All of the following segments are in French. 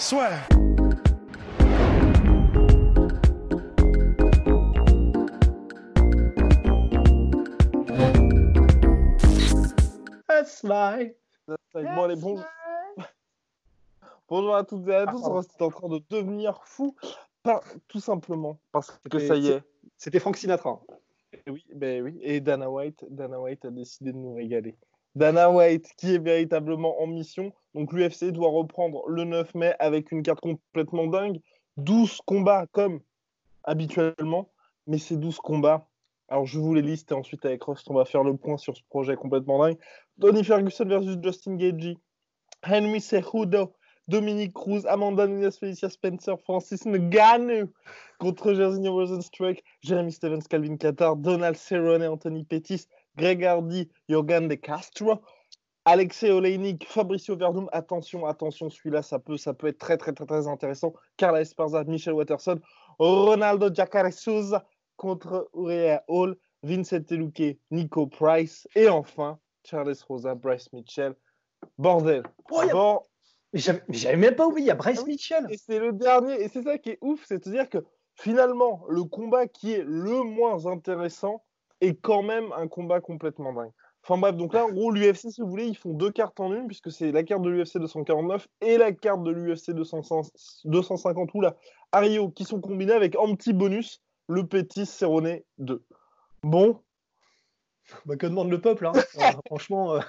Soit. That's life. Bon, allez, bon... Bonjour à toutes et à tous, pardon. c'est en train de devenir fou, pas, tout simplement parce que ça y est. C'était Frank Sinatra. Et Oui, ben oui. Et Dana White, Dana White a décidé de nous régaler. Dana White, qui est véritablement en mission. Donc l'UFC doit reprendre le 9 mai avec une carte complètement dingue. 12 combats comme habituellement, mais ces 12 combats. Alors je vous les liste et ensuite avec Rust, on va faire le point sur ce projet complètement dingue. Tony Ferguson versus Justin Gagey. Henry Cejudo, Dominique Cruz, Amanda Nunes, Felicia Spencer, Francis Ngannou contre Jairzinho Rosenstruck, Jeremy Stevens, Calvin Qatar, Donald Cerrone, Anthony Pettis, Greg Hardy, Jorgan De Castro, Alexei Oleinik, Fabricio Verdum. Attention, attention, celui-là, ça peut, ça peut être très, très, très, très intéressant. Carla Esparza, Michel Watterson, Ronaldo Jacare Souza contre Uriah Hall, Vincent Teluque, Nico Price et enfin Charles Rosa, Bryce Mitchell. Bordel. Oh, Mais j'avais même pas oublié, il y a Bryce Ah. Mitchell. et c'est le dernier, et c'est ça qui est ouf, c'est-à-dire que finalement, le combat qui est le moins intéressant est quand même un combat complètement dingue. Enfin bref, donc là, en gros, l'UFC, si vous voulez, ils font deux cartes en une, puisque c'est la carte de l'UFC 249 et la carte de l'UFC 250, ou là, à Rio, qui sont combinées avec un petit bonus, le Petit Cerrone 2. Bon, Bah, que demande le peuple, hein. Euh, Franchement. euh,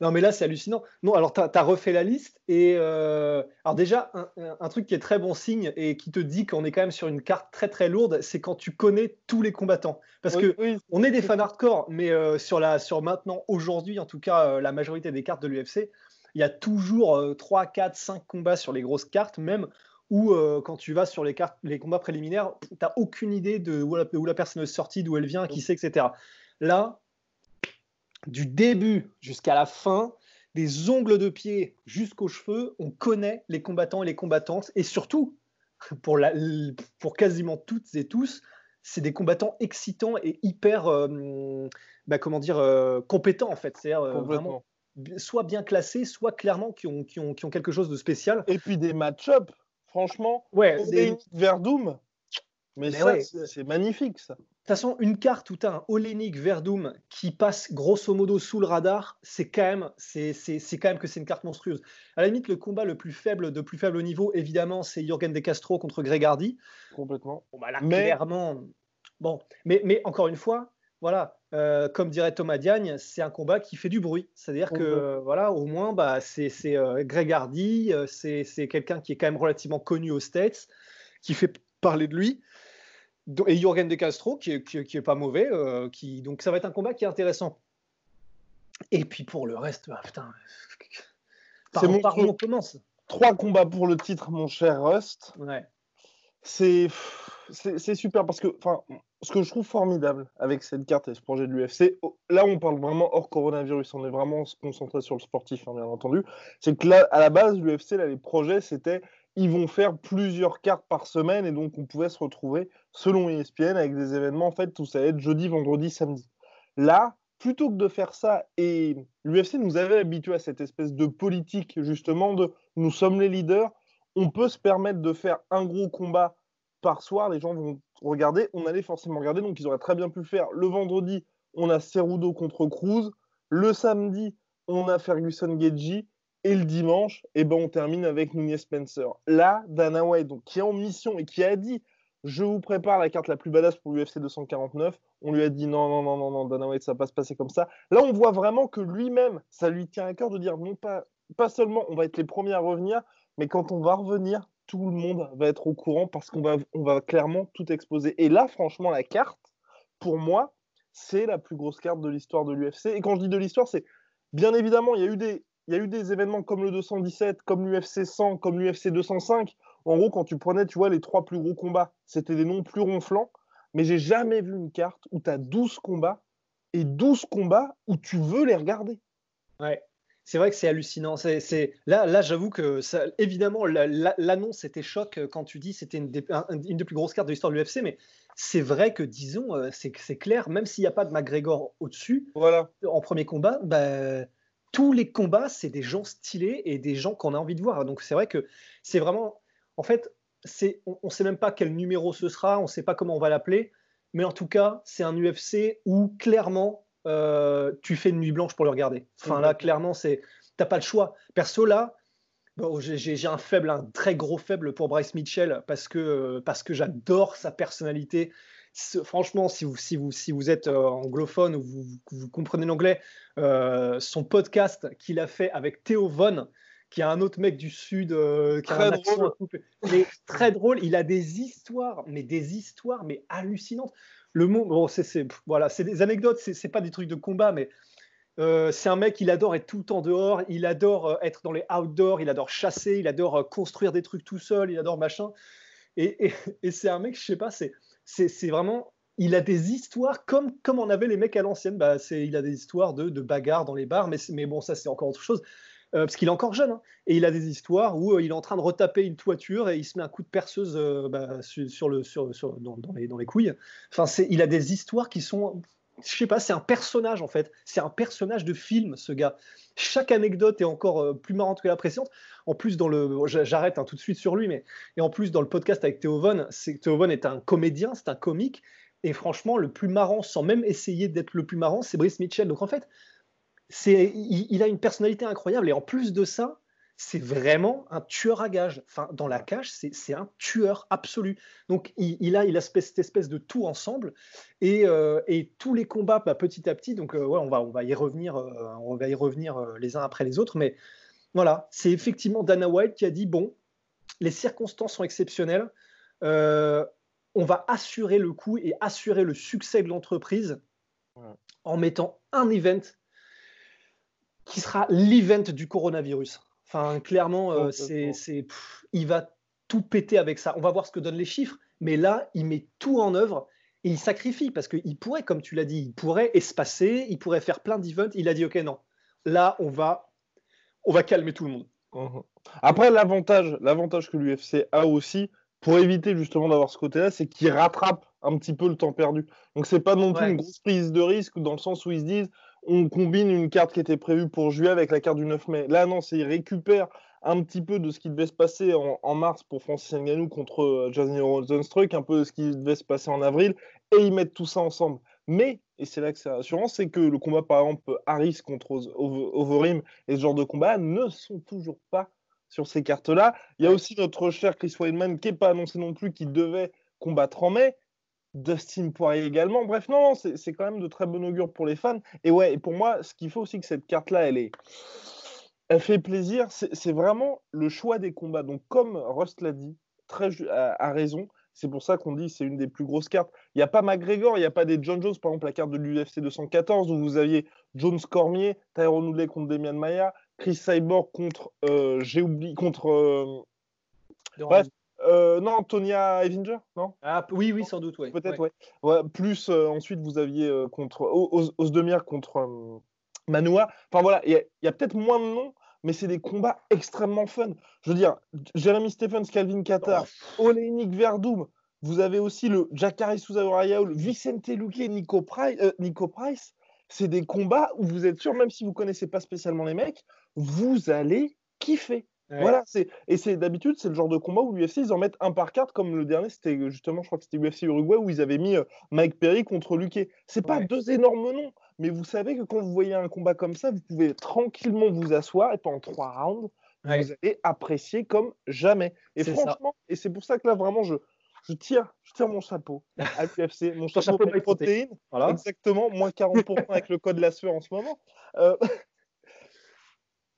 Non, mais là, c'est hallucinant. Non, alors, tu as, refait la liste. Et euh, alors, déjà, un, truc qui est très bon signe et qui te dit qu'on est quand même sur une carte très très lourde, c'est quand tu connais tous les combattants. Parce oui, que oui, on est des fans hardcore, mais euh, sur, la, sur maintenant, aujourd'hui, en tout cas, euh, la majorité des cartes de l'UFC, il y a toujours euh, 3, 4, 5 combats sur les grosses cartes, même où euh, quand tu vas sur les, cartes, les combats préliminaires, tu n'as aucune idée de où la, où la personne est sortie, d'où elle vient, qui c'est, etc. Là, du début jusqu'à la fin, des ongles de pied jusqu'aux cheveux, on connaît les combattants et les combattantes, et surtout, pour, la, pour quasiment toutes et tous, c'est des combattants excitants et hyper, euh, bah, comment dire, euh, compétents en fait. C'est-à-dire euh, vraiment soit bien classés, soit clairement qui ont, qui ont, qui ont quelque chose de spécial. Et puis des match-up, franchement, Ouais, des- de Oleinik Verdum, mais, Mais ça, ouais. c'est c'est magnifique, ça. Toute façon, une carte où tu as un Olenik Verdum qui passe grosso modo sous le radar, c'est quand même, c'est, quand même que c'est une carte monstrueuse. À la limite, le combat le plus faible de plus faible niveau, évidemment, c'est Jürgen De Castro contre Greg Hardy. Complètement. Bon, bah là, Mais- clairement, bon, mais, mais encore une fois, voilà, euh, comme dirait Thomas Diagne, c'est un combat qui fait du bruit. C'est-à-dire que, euh, voilà, au moins, bah, c'est, c'est euh, Greg Hardy, euh, c'est, c'est quelqu'un qui est quand même relativement connu aux States, qui fait parler de lui. Et Jürgen De Castro, qui est, qui est- qui est pas mauvais, euh, qui, donc ça va être un combat qui est intéressant. Et puis pour le reste, bah, putain, par, C'est par où on commence Trois combats pour le titre, mon cher Rust. ouais. C'est super parce que, ce que je trouve formidable avec cette carte et ce projet de l'UFC, oh, là on parle vraiment hors coronavirus, on est vraiment se concentrer sur le sportif, hein, bien entendu. C'est que là, à la base, l'UFC, là, les projets, c'était ils vont faire plusieurs cartes par semaine et donc on pouvait se retrouver, selon ESPN, avec des événements en fait où ça allait être jeudi, vendredi, samedi. Là, plutôt que de faire ça, et l'UFC nous avait habitués à cette espèce de politique justement de nous sommes les leaders, on peut se permettre de faire un gros combat par soir, les gens vont regarder, on allait forcément regarder, donc ils auraient très bien pu faire le vendredi, on a Cerudo contre Cruz, le samedi, on a Ferguson Gedji, et le dimanche, eh ben, on termine avec Nunez Spencer. Là, Dana White, donc, qui est en mission et qui a dit Je vous prépare la carte la plus badass pour l'UFC 249. On lui a dit Non, non, non, non, non, Dana White, ça va pas se passer comme ça. Là, on voit vraiment que lui-même, ça lui tient à cœur de dire Non, pas, pas seulement on va être les premiers à revenir, mais quand on va revenir, tout le monde va être au courant parce qu'on va, on va clairement tout exposer. Et là, franchement, la carte, pour moi, c'est la plus grosse carte de l'histoire de l'UFC. Et quand je dis de l'histoire, c'est bien évidemment, il y a eu des il y a eu des événements comme le 217, comme l'UFC 100, comme l'UFC 205. en gros, quand tu prenais, tu vois, les trois plus gros combats, c'était des noms plus ronflants. Mais j'ai jamais vu une carte où tu as 12 combats et 12 combats où tu veux les regarder. Ouais. C'est vrai que c'est hallucinant. C'est, Là, là j'avoue que, ça, évidemment, l'annonce était choc quand tu dis c'était une, une, des plus grosses cartes de l'histoire de l'UFC, mais c'est vrai que, disons, euh, c'est, clair, même s'il n'y a pas de McGregor au-dessus, voilà. en premier combat, bah, tous les combats, c'est des gens stylés et des gens qu'on a envie de voir. Donc c'est vrai que c'est vraiment. En fait, c'est, on ne sait même pas quel numéro ce sera, on ne sait pas comment on va l'appeler, mais en tout cas, c'est un UFC où clairement euh, tu fais une nuit blanche pour le regarder. Enfin là, clairement, c'est t'as pas le choix. Perso là, j'ai un faible, un très gros faible pour Bryce Mitchell parce que parce que j'adore sa personnalité. Franchement, si vous, si vous, si vous êtes euh, anglophone ou vous, vous comprenez l'anglais, euh, son podcast qu'il a fait avec Theo Von, qui est un autre mec du sud, qui très drôle. mais très drôle. Il a des histoires, mais des histoires, mais hallucinantes le monde, bon, c'est voilà, c'est des anecdotes, c'est pas des trucs de combat, mais euh, c'est un mec, il adore être tout le temps dehors, il adore euh, être dans les outdoors, il adore chasser, il adore euh, construire des trucs tout seul, il adore machin. Et, c'est un mec, je sais pas, c'est vraiment, il a des histoires comme, comme on avait les mecs à l'ancienne. Bah, il a des histoires de, de bagarres dans les bars, mais, mais bon, ça c'est encore autre chose. Euh, parce qu'il est encore jeune, hein, et il a des histoires où euh, il est en train de retaper une toiture et il se met un coup de perceuse euh, bah, sur, le, sur, dans, les, dans, les, couilles. Enfin, il a des histoires qui sont, je sais pas, c'est un personnage en fait, c'est un personnage de film, ce gars. Chaque anecdote est encore plus marrante que la précédente. En plus, dans le, j'arrête hein, tout de suite sur lui, mais et en plus dans le podcast avec Théo Von, c'est Théo Von est un comédien, c'est un comique, et franchement, le plus marrant, sans même essayer d'être le plus marrant, c'est Brice Mitchell. Donc en fait, c'est, il, a une personnalité incroyable et en plus de ça, c'est vraiment un tueur à gage. Enfin, dans la cage, c'est un tueur absolu. Donc, il, a, il a cette espèce de tout ensemble et, euh, et tous les combats, bah, petit à petit. Donc, euh, ouais, on va, on va y revenir, euh, on va y revenir les uns après les autres. Mais voilà, c'est effectivement Dana White qui a dit bon, les circonstances sont exceptionnelles. on va assurer le coup et assurer le succès de l'entreprise en mettant un event qui sera l'event du coronavirus. Enfin, clairement, euh, c'est, c'est, il va tout péter avec ça. On va voir ce que donnent les chiffres, mais là, il met tout en œuvre et il sacrifie parce qu'il pourrait, comme tu l'as dit, il pourrait espacer, il pourrait faire plein d'events. Il a dit, ok, non, là, on va, on va calmer tout le monde. Mmh Après, l'avantage, l'avantage que l'UFC a aussi, pour éviter justement d'avoir ce côté-là, c'est qu'il rattrape un petit peu le temps perdu. Donc c'est pas non plus une grosse prise de risque dans le sens où ils se disent on combine une carte qui était prévue pour juillet avec la carte du 9 mai. Là, non, c'est ils récupèrent un petit peu de ce qui devait se passer en, mars pour Francis Ngannou contre euh, Jasmine Rosenstruck, un peu de ce qui devait se passer en avril, et ils mettent tout ça ensemble. Mais, et c'est là que c'est rassurant, c'est que le combat, par exemple, Harris contre Overeem et ce genre de combat ne sont toujours pas sur ces cartes-là. Il y a aussi notre cher Chris Weidman qui n'est pas annoncé non plus, qui devait combattre en mai. Dustin Poirier également. Bref, non, c'est quand même de très bon augure pour les fans. Et ouais, et pour moi, ce qu'il faut aussi que cette carte-là, elle est. Elle fait plaisir, c'est vraiment le choix des combats. Donc, comme Rust l'a dit, très a, raison, c'est pour ça qu'on dit c'est une des plus grosses cartes. Il n'y a pas McGregor, il n'y a pas des John Jones, par exemple la carte de l'UFC 214 où vous aviez Jones Cormier, Tyrone Woodley contre Demian Maia, Chris Cyborg contre, euh, j'ai oublié, contre, euh, bref, euh, non, Tonya Evinger, non? Ah, Oui, oui, sans doute, ouais. Peut-être, ouais. ouais. plus, euh, ensuite, vous aviez euh, contre Osdemir contre Manoa. Enfin voilà, il y a, peut-être moins de noms, mais c'est des combats extrêmement fun. Je veux dire, Jeremy Stephens, Calvin Qatar, oh. Oleinik Verdum. Vous avez aussi le Jacare Souza le Vicente Luque, Nico Price. Nico Price. C'est des combats où vous êtes sûr, même si vous connaissez pas spécialement les mecs, vous allez kiffer. Voilà, c'est et c'est d'habitude c'est le genre de combat où l'UFC ils en mettent un par carte comme le dernier c'était justement je crois que c'était UFC Uruguay où ils avaient mis euh, Mike Perry contre Luque. C'est pas deux énormes noms, mais vous savez que quand vous voyez un combat comme ça, vous pouvez tranquillement vous asseoir et pendant trois rounds vous allez apprécier comme jamais. Et franchement, et c'est pour ça que là vraiment je je tire, je tire mon chapeau à l'UFC, mon chapeau, de protéines, voilà. exactement, moins 40% avec le code la sueur en ce moment. Euh,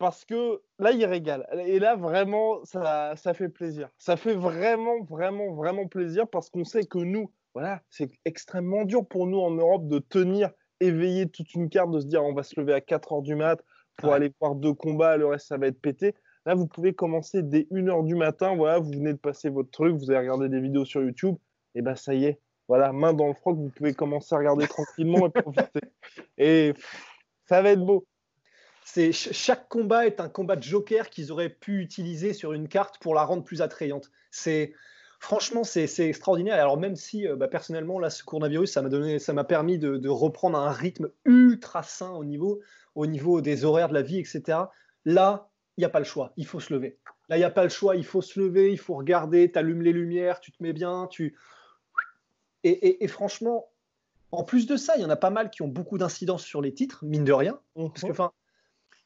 parce que là, il régale. Et là, vraiment, ça, ça fait plaisir. Ça fait vraiment, vraiment, vraiment plaisir parce qu'on sait que nous, voilà, c'est extrêmement dur pour nous en Europe de tenir éveillé toute une carte, de se dire on va se lever à 4 heures du mat pour aller voir deux combats, le reste ça va être pété. Là, vous pouvez commencer dès 1h du matin. Voilà, vous venez de passer votre truc, vous avez regardé des vidéos sur YouTube. Et ben ça y est, voilà, main dans le froc, vous pouvez commencer à regarder tranquillement et profiter. Et ça va être beau. C'est chaque combat est un combat de joker qu'ils auraient pu utiliser sur une carte pour la rendre plus attrayante. C'est franchement c'est extraordinaire. Alors même si euh, bah, personnellement là ce coronavirus ça m'a donné ça m'a permis de, de, reprendre un rythme ultra sain au niveau au niveau des horaires de la vie etc. Là il n'y a pas le choix, il faut se lever. Là il n'y a pas le choix, il faut se lever, il faut regarder, tu allumes les lumières, tu te mets bien, tu et, franchement, en plus de ça, il y en a pas mal qui ont beaucoup d'incidence sur les titres, mine de rien. Parce que, mhm. enfin,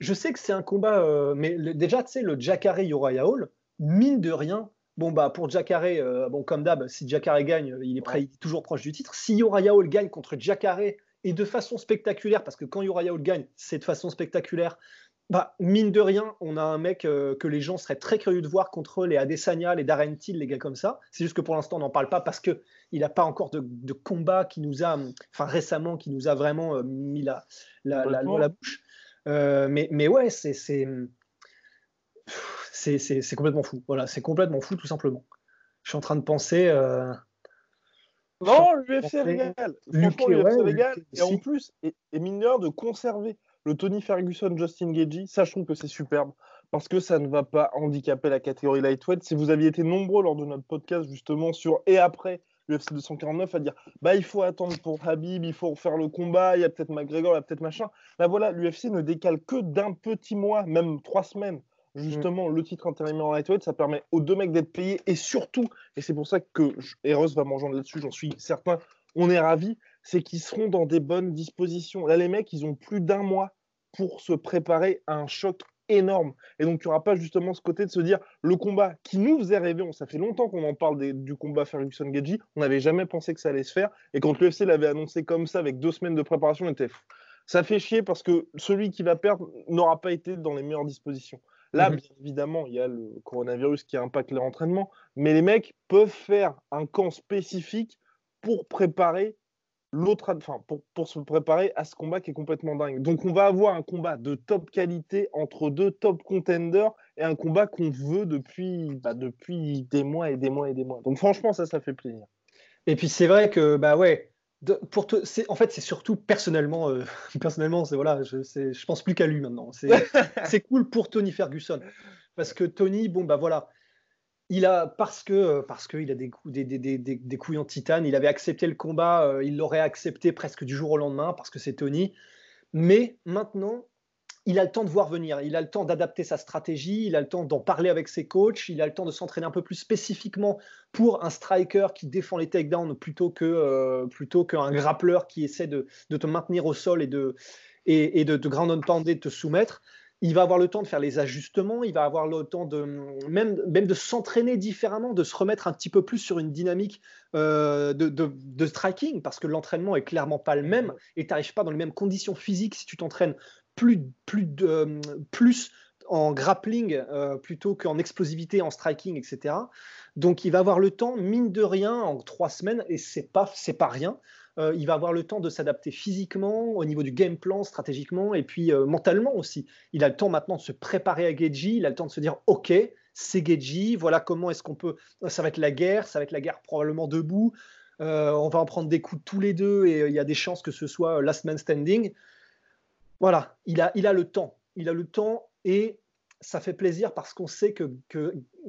je sais que c'est un combat, euh, mais déjà, tu sais, le Jacare Uriah Hall, mine de rien, bon, bah, pour Jacare, euh, bon, comme d'hab, si Jacare gagne, il est, prêt, toujours proche du titre. Si Uriah Hall gagne contre Jacare et de façon spectaculaire, parce que quand Uriah Hall gagne, c'est de façon spectaculaire, bah, mine de rien, on a un mec euh, que les gens seraient très curieux de voir contre les Adesanya, les Darren Till, les gars comme ça. C'est juste que pour l'instant, on n'en parle pas parce qu'il n'a pas encore de, combat qui nous a, enfin récemment, qui nous a vraiment euh, mis la, la, la, la bouche. Euh, mais, mais ouais, c'est c'est complètement fou. Voilà, c'est complètement fou, tout simplement. Je suis en train de penser. Non, l'UFC régale. Franchement, l'UFC régale. Et en plus, et, et mineur de conserver le Tony Ferguson, Justin Gagey, ça je trouve que c'est superbe parce que ça ne va pas handicaper la catégorie lightweight. Si vous aviez été nombreux lors de notre podcast justement sur et après l'UFC 249 à dire bah il faut attendre pour Habib, il faut faire le combat, il y a peut-être McGregor, il y a peut-être machin. Là voilà, l'UFC ne décale que d'un petit mois, même trois semaines. Justement, le titre intérimaire en lightweight, ça permet aux deux mecs d'être payés et surtout, et c'est pour ça que Eros va m'en là-dessus, j'en suis certain, on est ravis, c'est qu'ils seront dans des bonnes dispositions. Là, les mecs, ils ont plus d'un mois pour se préparer à un choc énorme. Et donc, il n'y aura pas justement ce côté de se dire le combat qui nous faisait rêver, on, ça fait longtemps qu'on en parle du combat Ferguson-Gedji, on n'avait jamais pensé que ça allait se faire. Et quand l'UFC l'avait annoncé comme ça, avec deux semaines de préparation, on était fou. Ça fait chier parce que celui qui va perdre n'aura pas été dans les meilleures dispositions. Là, mhm. bien évidemment, il y a le coronavirus qui impacte leur entraînement, mais les mecs peuvent faire un camp spécifique pour préparer l'autre, enfin, pour, se préparer à ce combat qui est complètement dingue. Donc, on va avoir un combat de top qualité entre deux top contenders et un combat qu'on veut depuis, bah, depuis des mois et des mois et des mois. Donc, franchement, ça, ça fait plaisir. Et puis, c'est vrai que, bah ouais, pour en fait, c'est surtout personnellement, euh, personnellement, c'est voilà, je, je pense plus qu'à lui maintenant. C'est cool pour Tony Ferguson parce que Tony, bon bah voilà, il a parce que euh, parce qu'il a des, couilles en titane, il avait accepté le combat, euh, il l'aurait accepté presque du jour au lendemain parce que c'est Tony. Mais maintenant, il a le temps de voir venir, il a le temps d'adapter sa stratégie, il a le temps d'en parler avec ses coachs, il a le temps de s'entraîner un peu plus spécifiquement pour un striker qui défend les takedowns plutôt que euh, plutôt qu'un grappleur qui essaie de, te maintenir au sol et de et, et de, ground de te soumettre il va avoir le temps de faire les ajustements, il va avoir le temps de même, même de s'entraîner différemment, de se remettre un petit peu plus sur une dynamique euh, de, de, striking, parce que l'entraînement est clairement pas le même et tu n'arrives pas dans les mêmes conditions physiques si tu t'entraînes plus, plus, de, plus en grappling euh, plutôt qu'en explosivité, en striking, etc. Donc il va avoir le temps, mine de rien, en trois semaines, et c'est pas, c'est pas rien, euh, il va avoir le temps de s'adapter physiquement, au niveau du game plan, stratégiquement, et puis euh, mentalement aussi. Il a le temps maintenant de se préparer à Geji, il a le temps de se dire, OK, c'est Geji, voilà comment est-ce qu'on peut... Ça va être la guerre, ça va être la guerre probablement debout, euh, on va en prendre des coups tous les deux, et il y a des chances que ce soit last man standing. Voilà, il a, il a le temps. Il a le temps, et ça fait plaisir parce qu'on sait que,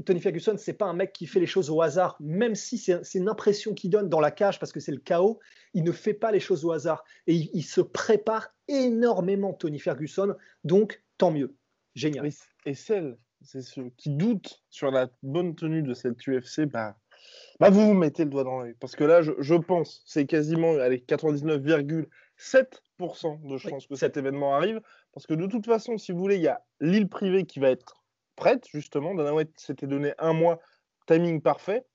Tony Ferguson, c'est pas un mec qui fait les choses au hasard, même si c'est une impression qu'il donne dans la cage parce que c'est le chaos, il ne fait pas les choses au hasard et il, se prépare énormément, Tony Ferguson, donc tant mieux. Génial. Et, celle, c'est ceux qui doutent sur la bonne tenue de cette UFC, bah, bah vous vous mettez le doigt dans l'œil. Parce que là, je, pense, c'est quasiment 99,7% de chances que cet événement arrive. Parce que de toute façon, si vous voulez, il y a l'île privée qui va être prête, justement. Dana White s'était donné un mois, timing parfait.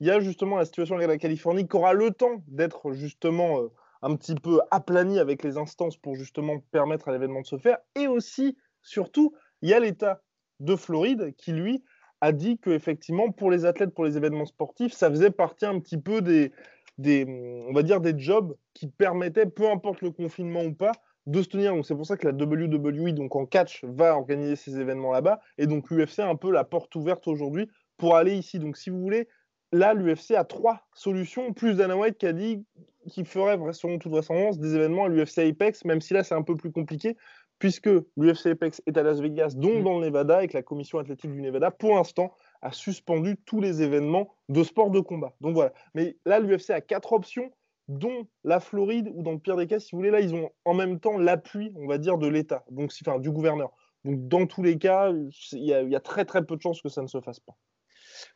Il y a justement la situation de la Californie qui aura le temps d'être justement euh, un petit peu aplanie avec les instances pour justement permettre à l'événement de se faire. Et aussi, surtout, il y a l'État de Floride qui, lui, a dit que effectivement, pour les athlètes, pour les événements sportifs, ça faisait partie un petit peu des, des on va dire, des jobs qui permettaient, peu importe le confinement ou pas, de se tenir. Donc c'est pour ça que la WWE, donc en catch, va organiser ces événements là-bas. Et donc l'UFC a un peu la porte ouverte aujourd'hui pour aller ici. Donc si vous voulez, là, l'UFC a trois solutions, plus Dana White qui a dit qu'il ferait selon toute vraisemblance des événements à l'UFC Apex, même si là c'est un peu plus compliqué, puisque l'UFC Apex est à Las Vegas, donc mm. dans le Nevada, et que la commission athlétique du Nevada, pour l'instant, a suspendu tous les événements de sport de combat. Donc voilà. Mais là, l'UFC a quatre options, dont la Floride, ou dans le pire des cas, si vous voulez, là, ils ont en même temps l'appui, on va dire, de l'État, donc enfin, du gouverneur. Donc dans tous les cas, il y, a très très peu de chances que ça ne se fasse pas.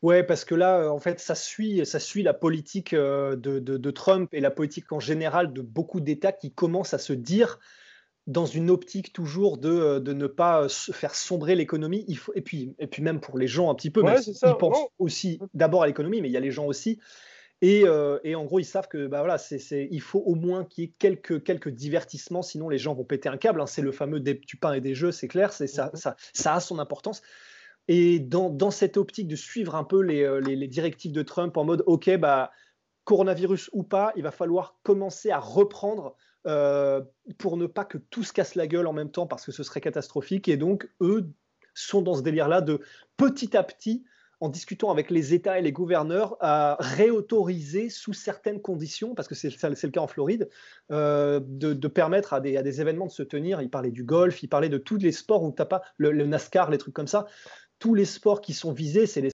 Ouais, parce que là, en fait, ça suit, ça suit la politique euh, de, Trump et la politique en général de beaucoup d'États qui commencent à se dire, dans une optique toujours de, euh, de ne pas faire sombrer l'économie. Il faut, et, puis, et puis même pour les gens un petit peu, ouais, ils pensent aussi d'abord à l'économie, mais il y a les gens aussi. Et, euh, et, en gros, ils savent que bah voilà, il faut au moins qu'il y ait quelques, quelques divertissements, sinon les gens vont péter un câble. Hein. C'est le fameux des, du pain et des jeux, c'est clair, c'est, ça, ça, ça, a son importance. Et dans, cette optique de suivre un peu euh, les, directives de Trump en mode, OK, bah, coronavirus ou pas, il va falloir commencer à reprendre euh, pour ne pas que tout se casse la gueule en même temps parce que ce serait catastrophique. Et donc, eux sont dans ce délire-là de petit à petit, en discutant avec les États et les gouverneurs, à réautoriser sous certaines conditions, parce que c'est le cas en Floride, euh, de, permettre à des, événements de se tenir. Il parlait du golf, il parlait de tous les sports où tu pas le, le, NASCAR, les trucs comme ça, tous les sports qui sont visés, c'est les.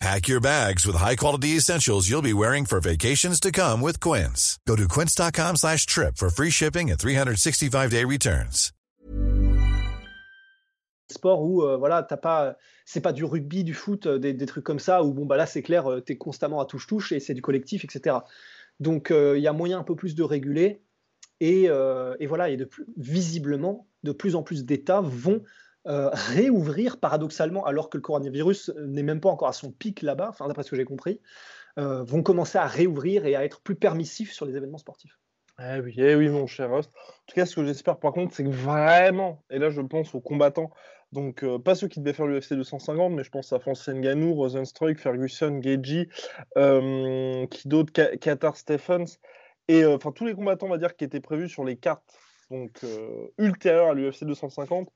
Pack your bags with high-quality essentials you'll be wearing for vacations to come with Quince. Go to quince.com slash trip for free shipping and 365-day returns. Sport où, euh, voilà, t'as pas, c'est pas du rugby, du foot, euh, des, des, trucs comme ça, où bon, bah là, c'est clair, euh, t'es constamment à touche-touche et c'est du collectif, etc. Donc, il y a moyen un peu plus de réguler. Et, et voilà, et de plus, visiblement, de plus en plus d'États vont euh, réouvrir paradoxalement, alors que le coronavirus n'est même pas encore à son pic là-bas, enfin, d'après ce que j'ai compris, euh, vont commencer à réouvrir et à être plus permissifs sur les événements sportifs. Eh oui, eh oui, mon cher Rust. En tout cas, ce que j'espère par contre, c'est que vraiment, et là je pense aux combattants, donc euh, pas ceux qui devaient faire l'UFC 250, mais je pense à Francis Ngannou, Rosenstruck, Ferguson, Geji, qui d'autres, Qatar Stephens, et enfin tous les combattants, on va dire, qui étaient prévus sur les cartes donc ultérieures à l'UFC 250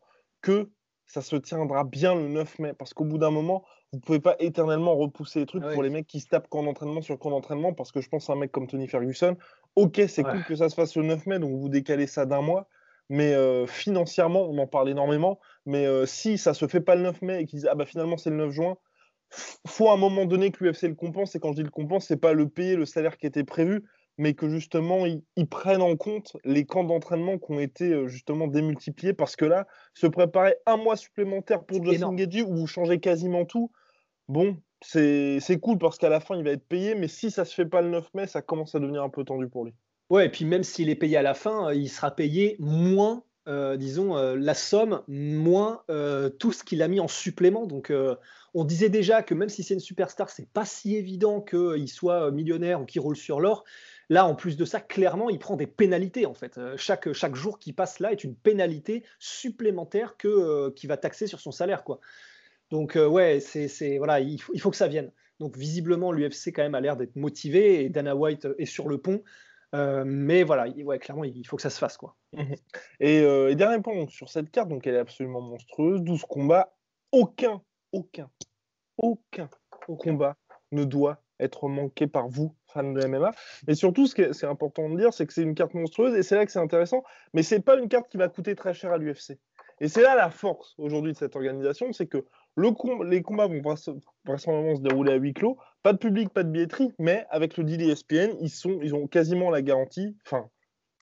que ça se tiendra bien le 9 mai. Parce qu'au bout d'un moment, vous ne pouvez pas éternellement repousser les trucs pour les mecs qui se tapent camp d'entraînement sur camp d'entraînement. Parce que je pense à un mec comme Tony Ferguson. Ok, c'est cool que ça se fasse le 9 mai, donc vous décalez ça d'un mois. Mais euh, financièrement, on en parle énormément. Mais euh, si ça se fait pas le 9 mai et qu'ils disent ah bah finalement c'est le 9 juin, faut à un moment donné que l'UFC le compense. Et quand je dis le compense, c'est pas le payer le salaire qui était prévu, mais que justement ils, prennent en compte les camps d'entraînement qui ont été euh, justement démultipliés parce que là, se préparer un mois supplémentaire pour Justin Gagey où vous changez quasiment tout, bon, c'est cool parce qu'à la fin il va être payé, mais si ça se fait pas le 9 mai, ça commence à devenir un peu tendu pour lui. Ouais, et puis même s'il est payé à la fin, il sera payé moins, euh, disons, euh, la somme, moins tout ce qu'il a mis en supplément. Donc on disait déjà que même si c'est une superstar, c'est pas si évident qu'il soit millionnaire ou qu'il roule sur l'or. Là, en plus de ça, clairement, il prend des pénalités en fait. Euh, chaque, chaque jour qui passe là est une pénalité supplémentaire que, euh, qui va taxer sur son salaire. Quoi. Donc euh, ouais, c'est, voilà, il faut, il faut que ça vienne. Donc visiblement, l'UFC quand même a l'air d'être motivé et Dana White est sur le pont. mais voilà, ouais, clairement, il faut que ça se fasse. Quoi. Mmh et, dernier point sur cette carte, donc elle est absolument monstrueuse. 12 combats, aucun, aucun, aucun, aucun combat ne doit être manqué par vous, de MMA. Mais surtout, ce qui est, important de dire, c'est que c'est une carte monstrueuse et c'est là que c'est intéressant. Mais c'est pas une carte qui va coûter très cher à l'UFC. Et c'est là la force aujourd'hui de cette organisation, c'est que le les combats vont vraisemblablement se dérouler à huis clos, pas de public, pas de billetterie, mais avec le deal ESPN, ils, sont, ils ont quasiment la garantie, enfin,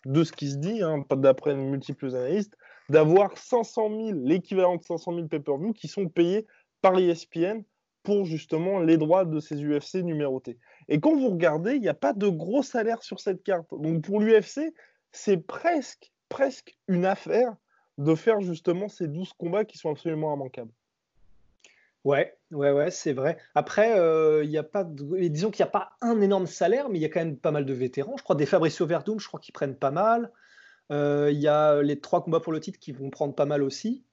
de ce qui se dit, hein, d'après multiples analystes, d'avoir 500 000, l'équivalent de 500 000 pay-per-view qui sont payés par l'ESPN pour justement les droits de ces UFC numérotés. Et quand vous regardez, il n'y a pas de gros salaire sur cette carte. Donc pour l'UFC, c'est presque, presque une affaire de faire justement ces 12 combats qui sont absolument immanquables. Ouais, ouais, ouais, c'est vrai. Après, il y a pas disons qu'il n'y a pas un énorme salaire, mais il y a quand même pas mal de vétérans. Je crois des Fabricio Verdum, je crois qu'ils prennent pas mal. Il y a les trois combats pour le titre qui vont prendre pas mal aussi.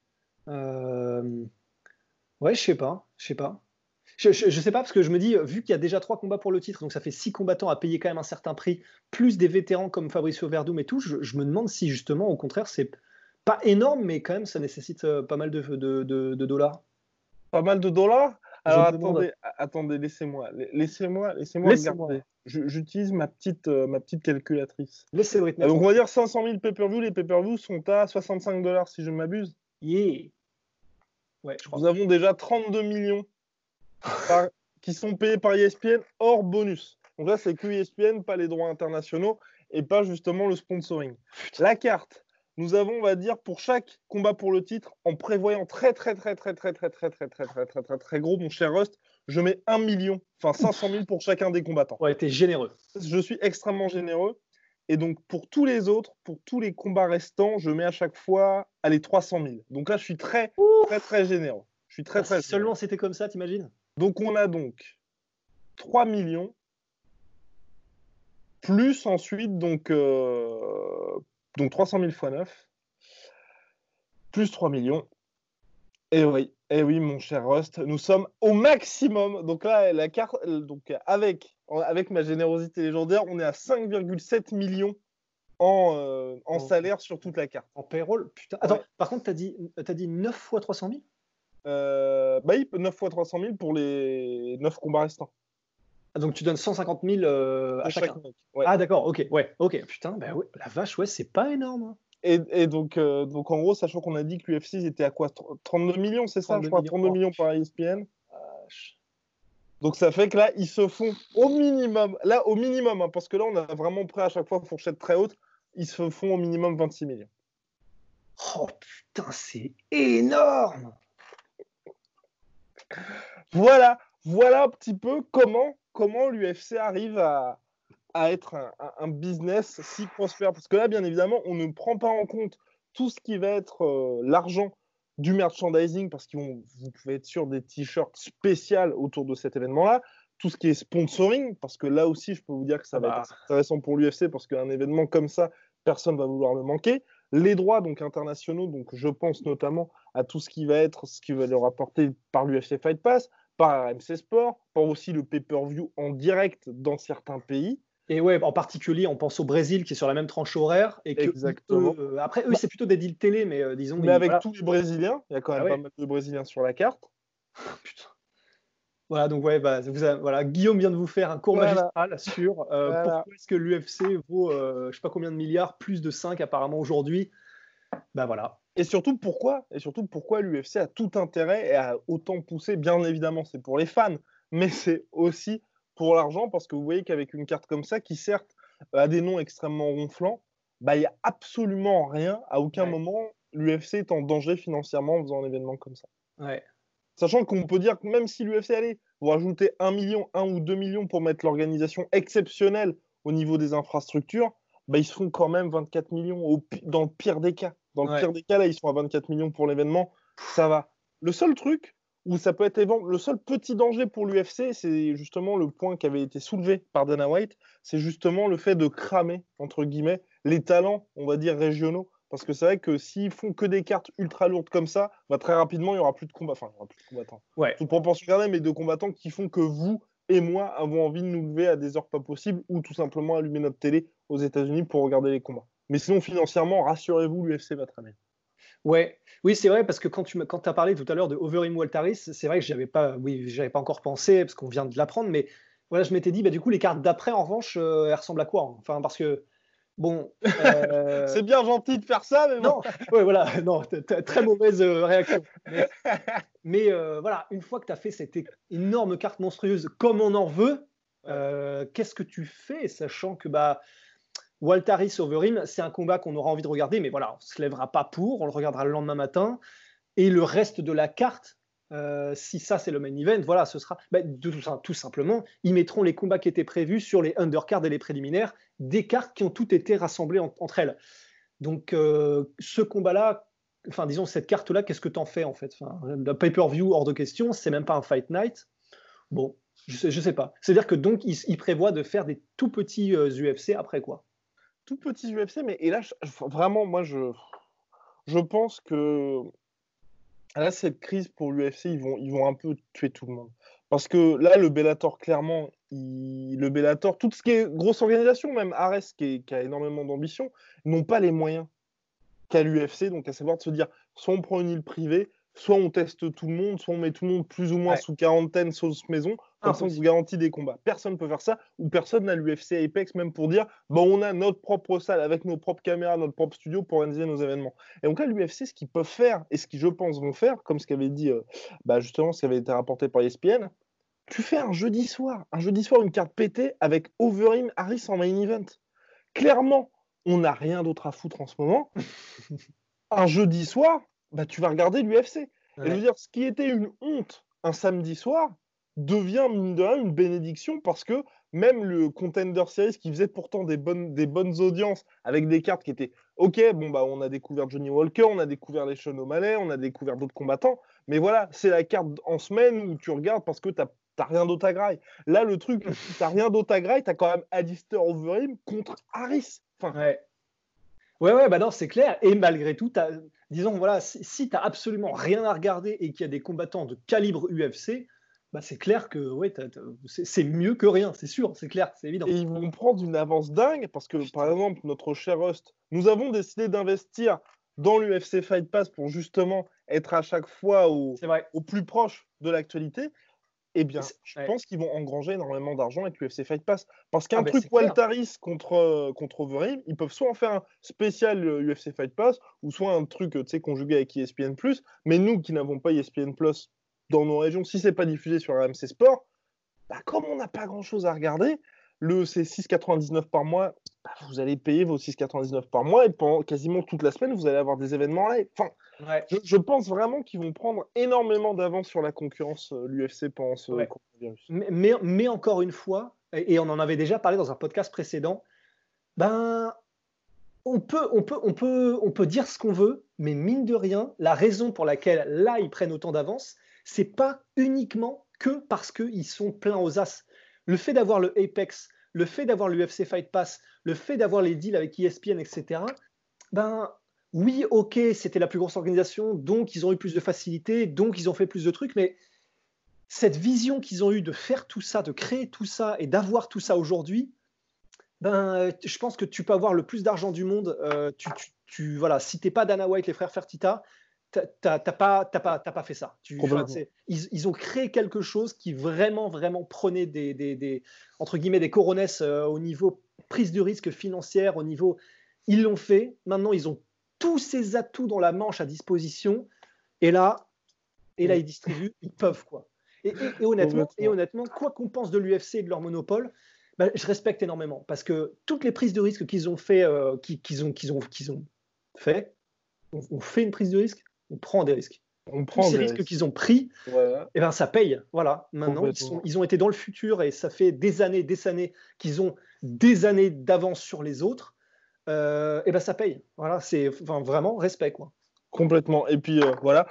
Ouais, je sais pas, je sais pas. Je, je, sais pas parce que je me dis, vu qu'il y a déjà trois combats pour le titre, donc ça fait six combattants à payer quand même un certain prix, plus des vétérans comme Fabricio Verdum et tout, je, me demande si justement, au contraire, c'est pas énorme, mais quand même, ça nécessite pas mal de, de, de dollars. Pas mal de dollars? Alors attendez, attendez, laissez-moi, laissez-moi, laissez-moi regarder. J'utilise ma petite, euh, ma petite calculatrice. Laissez euh, Donc on va dire 500 000 pay-per-view. Les pay-per-view sont à 65 dollars si je m'abuse. Yeah. Ouais, je crois. Nous avons déjà 32 millions qui sont payés par ESPN hors bonus. Donc là, c'est que ESPN, pas les droits internationaux et pas justement le sponsoring. La carte, nous avons, on va dire, pour chaque combat pour le titre, en prévoyant très, très, très, très, très, très, très, très, très, très, très, très, très gros, mon cher Rust, je mets 1 million, enfin 500 000 pour chacun des combattants. Ouais, t'es généreux. Je suis extrêmement généreux. Et donc, pour tous les autres, pour tous les combats restants, je mets à chaque fois, allez, 300 000. Donc là, je suis très, très, très généreux. Je suis très, très. Seulement c'était comme ça, t'imagines Donc, on a donc 3 millions, plus ensuite, donc, donc 300 000 fois 9, plus 3 millions. Et oui, et oui, mon cher Rust, nous sommes au maximum. Donc là, la carte, donc avec, avec ma générosité légendaire, on est à 5,7 millions en, euh, en salaire sur toute la carte. En payroll Putain. Attends, par contre, tu as dit 9 fois 300 000 euh, Bah oui, 9 fois 300 000 pour les 9 combats restants. Ah, donc tu donnes 150 000 euh, à chacun. Ah d'accord, ok, ouais, ok. Putain, bah ouais, la vache, ouais, c'est pas énorme. Hein. Et, donc, euh, donc en gros, sachant qu'on a dit que l'UFC était à quoi 32 millions, c'est ça, je crois, 32 millions par ESPN. Donc ça fait que là, ils se font au minimum, là au minimum, hein, parce que là, on a vraiment prêt à chaque fois fourchette très haute, ils se font au minimum 26 millions. Oh putain, c'est énorme Voilà, voilà un petit peu comment comment l'UFC arrive à, être un, business si prospère. Parce que là, bien évidemment, on ne prend pas en compte tout ce qui va être euh, l'argent du merchandising, parce que vous pouvez être sûr des t-shirts spéciaux autour de cet événement-là. Tout ce qui est sponsoring, parce que là aussi, je peux vous dire que ça va bah. être intéressant pour l'UFC, parce qu'un événement comme ça, personne ne va vouloir le manquer. Les droits donc internationaux, donc je pense notamment à tout ce qui va être, ce qui va leur apporter par l'UFC Fight Pass, par MC Sport, par aussi le pay-per-view en direct dans certains pays. Et ouais, en particulier, on pense au Brésil qui est sur la même tranche horaire. Et que Exactement. Euh, après, eux, bah c'est plutôt des deals télé, mais euh, disons. Mais avec tous les Brésiliens, il y a quand même ah pas mal de Brésiliens sur la carte. Putain. Voilà, donc ouais, bah, vous voilà, Guillaume vient de vous faire un cours magistral sur euh, pourquoi est-ce que l'UFC vaut, je sais pas combien de milliards, plus de 5 apparemment aujourd'hui. Ben voilà. Et surtout pourquoi Et surtout pourquoi l'UFC a tout intérêt et a autant poussé? Bien évidemment, c'est pour les fans, mais c'est aussi pour l'argent parce que vous voyez qu'avec une carte comme ça, qui certes a des noms extrêmement ronflants, bah il y a absolument rien. À aucun moment, l'UFC est en danger financièrement en faisant un événement comme ça. Ouais. Sachant qu'on peut dire que même si l'UFC allait vous rajoutez 1 million, 1 ou 2 millions pour mettre l'organisation exceptionnelle au niveau des infrastructures, bah, ils se font quand même 24 millions dans le pire des cas. Dans le pire des cas, là, ils sont à 24 millions pour l'événement. Ça va. Le seul truc où ça peut être le seul petit danger pour l'UFC, c'est justement le point qui avait été soulevé par Dana White, c'est justement le fait de cramer, entre guillemets, les talents, on va dire, régionaux. Parce que c'est vrai que s'ils font que des cartes ultra lourdes comme ça, bah, très rapidement, il n'y aura plus de combats. Enfin, il n'y aura plus de combattants. Ouais. Toute proportion gardée, mais de combattants qui font que vous et moi avons envie de nous lever à des heures pas possibles ou tout simplement allumer notre télé aux États-Unis pour regarder les combats. Mais sinon, financièrement, rassurez-vous, l'UFC va très bien. Ouais, oui, c'est vrai, parce que quand tu quand as parlé tout à l'heure de Overeem Waltaris, c'est vrai que j'avais pas, oui, j'avais pas encore pensé, parce qu'on vient de l'apprendre, mais voilà, je m'étais dit, bah, du coup, les cartes d'après, en revanche, euh, elles ressemblent à quoi hein? Enfin, parce que, bon. Euh, c'est bien gentil de faire ça, mais non. ouais, voilà, non, très mauvaise euh, réaction. Mais, voilà, une fois que tu as fait cette énorme carte monstrueuse comme on en veut, qu'est-ce que tu fais, sachant que, bah, Waltaris Overeem, c'est un combat qu'on aura envie de regarder, mais voilà, on ne se lèvera pas pour, on le regardera le lendemain matin. Et le reste de la carte, euh, si ça c'est le main event, voilà, ce sera bah, tout, simplement, ils mettront les combats qui étaient prévus sur les undercards et les préliminaires, des cartes qui ont toutes été rassemblées entre elles. Donc euh, ce combat-là, enfin, disons, cette carte-là, qu'est-ce que tu en fais en fait? Enfin, pay-per-view, hors de question, c'est même pas un fight night. Bon, je sais, sais pas. C'est-à-dire que donc, il, il, prévoit de faire des tout petits UFC après quoi Tout petits UFC, mais et là, vraiment, moi, je, je pense que là, cette crise pour l'UFC, ils vont, ils vont un peu tuer tout le monde. Parce que là, le Bellator, clairement, le Bellator, tout ce qui est grosse organisation, même Ares, qui, qui a énormément d'ambition, n'ont pas les moyens qu'à l'UFC, donc à savoir de se dire, soit on prend une île privée, soit on teste tout le monde, soit on met tout le monde plus ou moins sous quarantaine, sauce maison, comme ça on vous garantit des combats. Personne ne peut faire ça, ou personne n'a l'UFC Apex même pour dire, bon, on a notre propre salle avec nos propres caméras, notre propre studio pour organiser nos événements. Et donc là, l'UFC, ce qu'ils peuvent faire, et ce qu'ils, je pense, vont faire, comme ce qu'avait dit, euh, bah, justement, ce qui avait été rapporté par ESPN, tu fais un jeudi soir, un jeudi soir, une carte pétée avec Overeem Harris en main event. Clairement, on n'a rien d'autre à foutre en ce moment. un jeudi soir, bah, tu vas regarder l'UFC. je veux dire, ce qui était une honte un samedi soir devient, mine de rien, une bénédiction parce que même le Contender Series qui faisait pourtant des bonnes, des bonnes audiences avec des cartes qui étaient OK, bon, bah, on a découvert Johnny Walker, on a découvert les Sean O'Malley, on a découvert d'autres combattants, mais voilà, c'est la carte en semaine où tu regardes parce que tu n'as rien d'autre à graille. Là, le truc, tu n'as rien d'autre à graille, tu as quand même Alistair Overeem contre Harris. Enfin, ouais. Ouais, ouais, bah non, c'est clair. Et malgré tout, disons, voilà, si, tu n'as absolument rien à regarder et qu'il y a des combattants de calibre UFC, bah c'est clair que ouais, c'est mieux que rien, c'est sûr, c'est clair, c'est évident. Et ils vont prendre une avance dingue parce que, par exemple, notre cher Rust, nous avons décidé d'investir dans l'UFC Fight Pass pour justement être à chaque fois au, au plus proche de l'actualité eh bien, je pense qu'ils vont engranger énormément d'argent avec l'UFC Fight Pass. Parce qu'un ah, truc Waltaris contre, euh, contre Overeem, ils peuvent soit en faire un spécial UFC euh, Fight Pass, ou soit un truc conjugué avec ESPN. Mais nous qui n'avons pas ESPN Plus dans nos régions, si c'est pas diffusé sur RMC Sport, bah, comme on n'a pas grand chose à regarder, le c'est 6,99 par mois, bah, vous allez payer vos 6,99 par mois et pendant quasiment toute la semaine, vous allez avoir des événements live. Enfin, je, pense vraiment qu'ils vont prendre énormément d'avance sur la concurrence, euh, l'UFC, pendant ce coronavirus. Mais, mais, encore une fois, et, on en avait déjà parlé dans un podcast précédent, ben, on peut, on, peut, on, peut, on peut dire ce qu'on veut, mais mine de rien, la raison pour laquelle là, ils prennent autant d'avance, c'est pas uniquement que parce qu'ils sont pleins aux as. Le fait d'avoir le Apex, le fait d'avoir l'UFC Fight Pass, le fait d'avoir les deals avec ESPN, etc., ben, oui, ok, c'était la plus grosse organisation, donc ils ont eu plus de facilité, donc ils ont fait plus de trucs, mais cette vision qu'ils ont eue de faire tout ça, de créer tout ça et d'avoir tout ça aujourd'hui, ben, je pense que tu peux avoir le plus d'argent du monde. Euh, tu, tu, voilà, si pas Dana White, les frères Fertita, t'as pas, pas, pas fait ça. Tu, ils, ont créé quelque chose qui vraiment, vraiment prenait des, des, entre guillemets, des coronesses euh, au niveau prise de risque financière, au niveau. Ils l'ont fait. Maintenant, ils ont tous ces atouts dans la manche à disposition. Et là, et là ils distribuent, ils peuvent. quoi. Et, honnêtement, et honnêtement, quoi qu'on pense de l'UFC et de leur monopole, bah, je respecte énormément. Parce que toutes les prises de risque qu'ils ont fait, euh, qu'ils ont, qu'ils ont, qu'ils ont fait, on, fait une prise de risque, on prend des risques. On prend ces risques qu'ils ont pris, et eh ben ça paye. Voilà. Maintenant, ils, sont, ils, ont été dans le futur et ça fait des années, des années qu'ils ont des années d'avance sur les autres et euh, eh ben ça paye. Voilà, c'est vraiment respect quoi. Complètement. Et puis euh, voilà,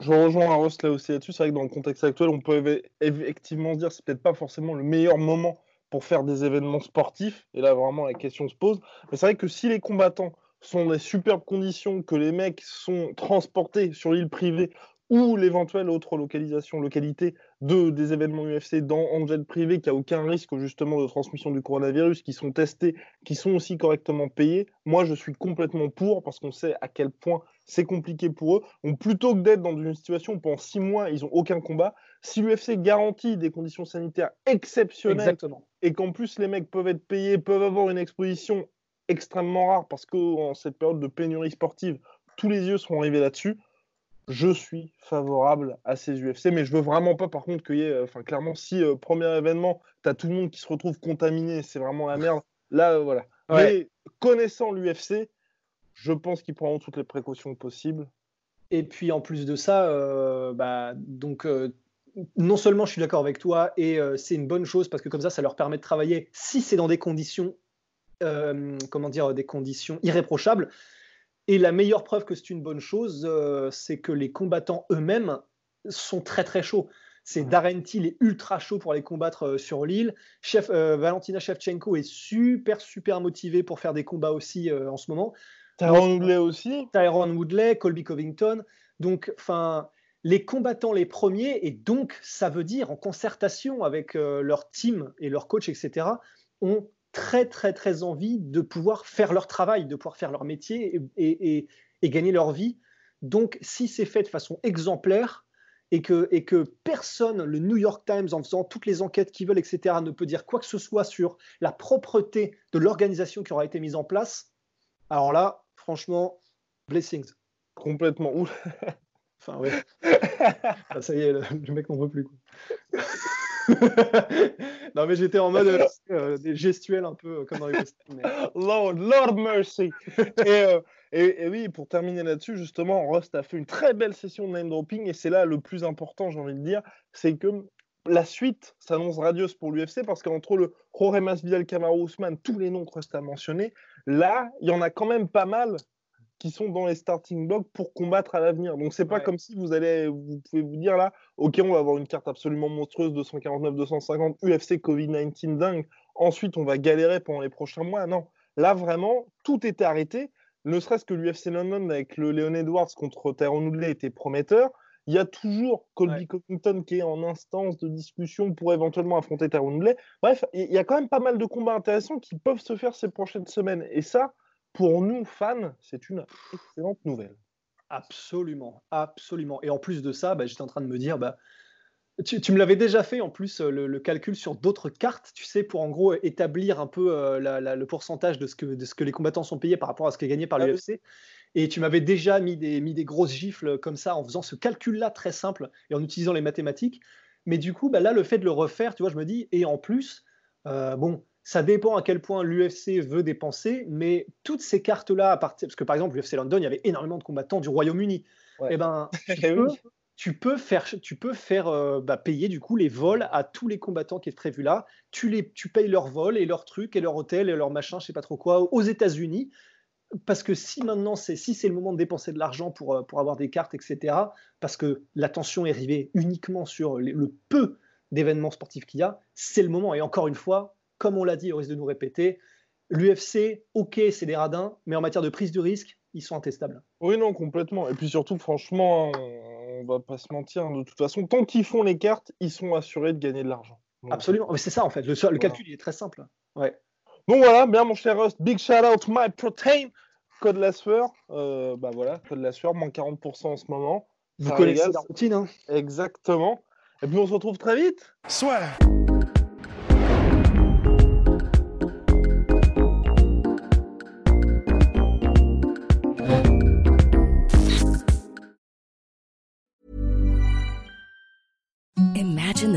je rejoins un Ross là aussi là-dessus. C'est vrai que dans le contexte actuel, on peut effectivement dire c'est peut-être pas forcément le meilleur moment pour faire des événements sportifs. Et là, vraiment, la question se pose. Mais c'est vrai que si les combattants sont des superbes conditions, que les mecs sont transportés sur l'île privée ou l'éventuelle autre localisation, localité de, des événements UFC dans Angel privé, qui a aucun risque justement de transmission du coronavirus, qui sont testés, qui sont aussi correctement payés, moi je suis complètement pour parce qu'on sait à quel point c'est compliqué pour eux. Donc plutôt que d'être dans une situation où pendant six mois ils n'ont aucun combat, si l'UFC garantit des conditions sanitaires exceptionnelles et qu'en plus les mecs peuvent être payés, peuvent avoir une exposition extrêmement rare parce qu'en cette période de pénurie sportive, tous les yeux seront rivés là-dessus je suis favorable à ces UFC, mais je veux vraiment pas, par contre, qu'il y ait, euh, enfin, clairement, si euh, premier événement, tu as tout le monde qui se retrouve contaminé, c'est vraiment la merde. Là, euh, voilà. Mais connaissant l'UFC, je pense qu'ils prendront toutes les précautions possibles. Et puis en plus de ça, bah, donc non seulement je suis d'accord avec toi, et c'est une bonne chose parce que comme ça, ça leur permet de travailler si c'est dans des conditions, comment dire, des conditions irréprochables. Et la meilleure preuve que c'est une bonne chose, euh, c'est que les combattants eux-mêmes sont très très chauds. C'est Darren Till est ultra chaud pour les combattre euh, sur l'île. Chef, euh, Valentina Shevchenko est super super motivée pour faire des combats aussi en ce moment. Tyron Woodley aussi. Tyron Woodley, Colby Covington. Donc, enfin, les combattants les premiers, et donc ça veut dire en concertation avec leur team et leur coach, etc., ont très très très envie de pouvoir faire leur travail, de pouvoir faire leur métier et, gagner leur vie. Donc si c'est fait de façon exemplaire et que, et que personne, le New York Times, en faisant toutes les enquêtes qu'ils veulent, etc., ne peut dire quoi que ce soit sur la propreté de l'organisation qui aura été mise en place, alors là, franchement, blessings. Complètement. enfin, ouais. Ça y est, le, mec n'en veut plus. non, mais j'étais en mode euh, euh, des gestuels un peu euh, comme dans les Lord, Lord mercy. et, et, oui, pour terminer là-dessus, justement, Rust a fait une très belle session de name dropping et c'est là le plus important, j'ai envie de dire, c'est que la suite s'annonce radieuse pour l'UFC parce qu'entre le Jorge Masvidal, Kamaru Usman, tous les noms que Rust a mentionnés, là, il y en a quand même pas mal qui sont dans les starting blocks pour combattre à l'avenir. Donc c'est pas comme si vous allez, vous pouvez vous dire là, ok, on va avoir une carte absolument monstrueuse 249, 250 UFC Covid-19 dingue. Ensuite, on va galérer pendant les prochains mois. Non, là vraiment, tout était arrêté. Ne serait-ce que l'UFC London avec le Leon Edwards contre Tyrone Woodley était prometteur. Il y a toujours Colby Covington qui est en instance de discussion pour éventuellement affronter Tyrone Woodley. Bref, il y a quand même pas mal de combats intéressants qui peuvent se faire ces prochaines semaines. Et ça, pour nous, fans, c'est une excellente nouvelle. Absolument, absolument. Et en plus de ça, bah, j'étais en train de me dire, bah, tu, me l'avais déjà fait en plus euh, le, calcul sur d'autres cartes, tu sais, pour en gros établir un peu euh, le pourcentage de ce, que, de ce que les combattants sont payés par rapport à ce qui est gagné par ah l'UFC. Et tu m'avais déjà mis des, mis des grosses gifles comme ça en faisant ce calcul-là très simple et en utilisant les mathématiques. Mais du coup, bah, là, le fait de le refaire, tu vois, je me dis, et en plus, euh, bon, ça dépend à quel point l'UFC veut dépenser, mais toutes ces cartes-là, parce que par exemple, l'UFC London, il y avait énormément de combattants du Royaume-Uni. Eh ben, eh tu, peux, faire, tu peux faire euh, bah, payer du coup les vols à tous les combattants qui est prévu là. Tu, les, tu payes leurs vols et leurs trucs et leur hôtel et leur machin, je sais pas trop quoi, aux États-Unis. Parce que si maintenant, c'est si c'est le moment de dépenser de l'argent pour, euh, pour avoir des cartes, etc., parce que l'attention est rivée uniquement sur le peu d'événements sportifs qu'il y a, c'est le moment. Et encore une fois, comme on l'a dit, au risque de nous répéter, l'UFC, ok, c'est des radins, mais en matière de prise de risque, ils sont intestables. Oui, non, complètement. Et puis surtout, franchement, on va pas se mentir, de toute façon, tant qu'ils font les cartes, ils sont assurés de gagner de l'argent. Absolument, mais c'est ça en fait. Le, calcul il est très simple. Ouais. Bon voilà, bien mon cher Rust, big shout out my protein, code la sueur. Euh, bah voilà, code la sueur, moins 40% en ce moment. Vous connaissez la routine, hein Exactement. Et puis on se retrouve très vite. Soit.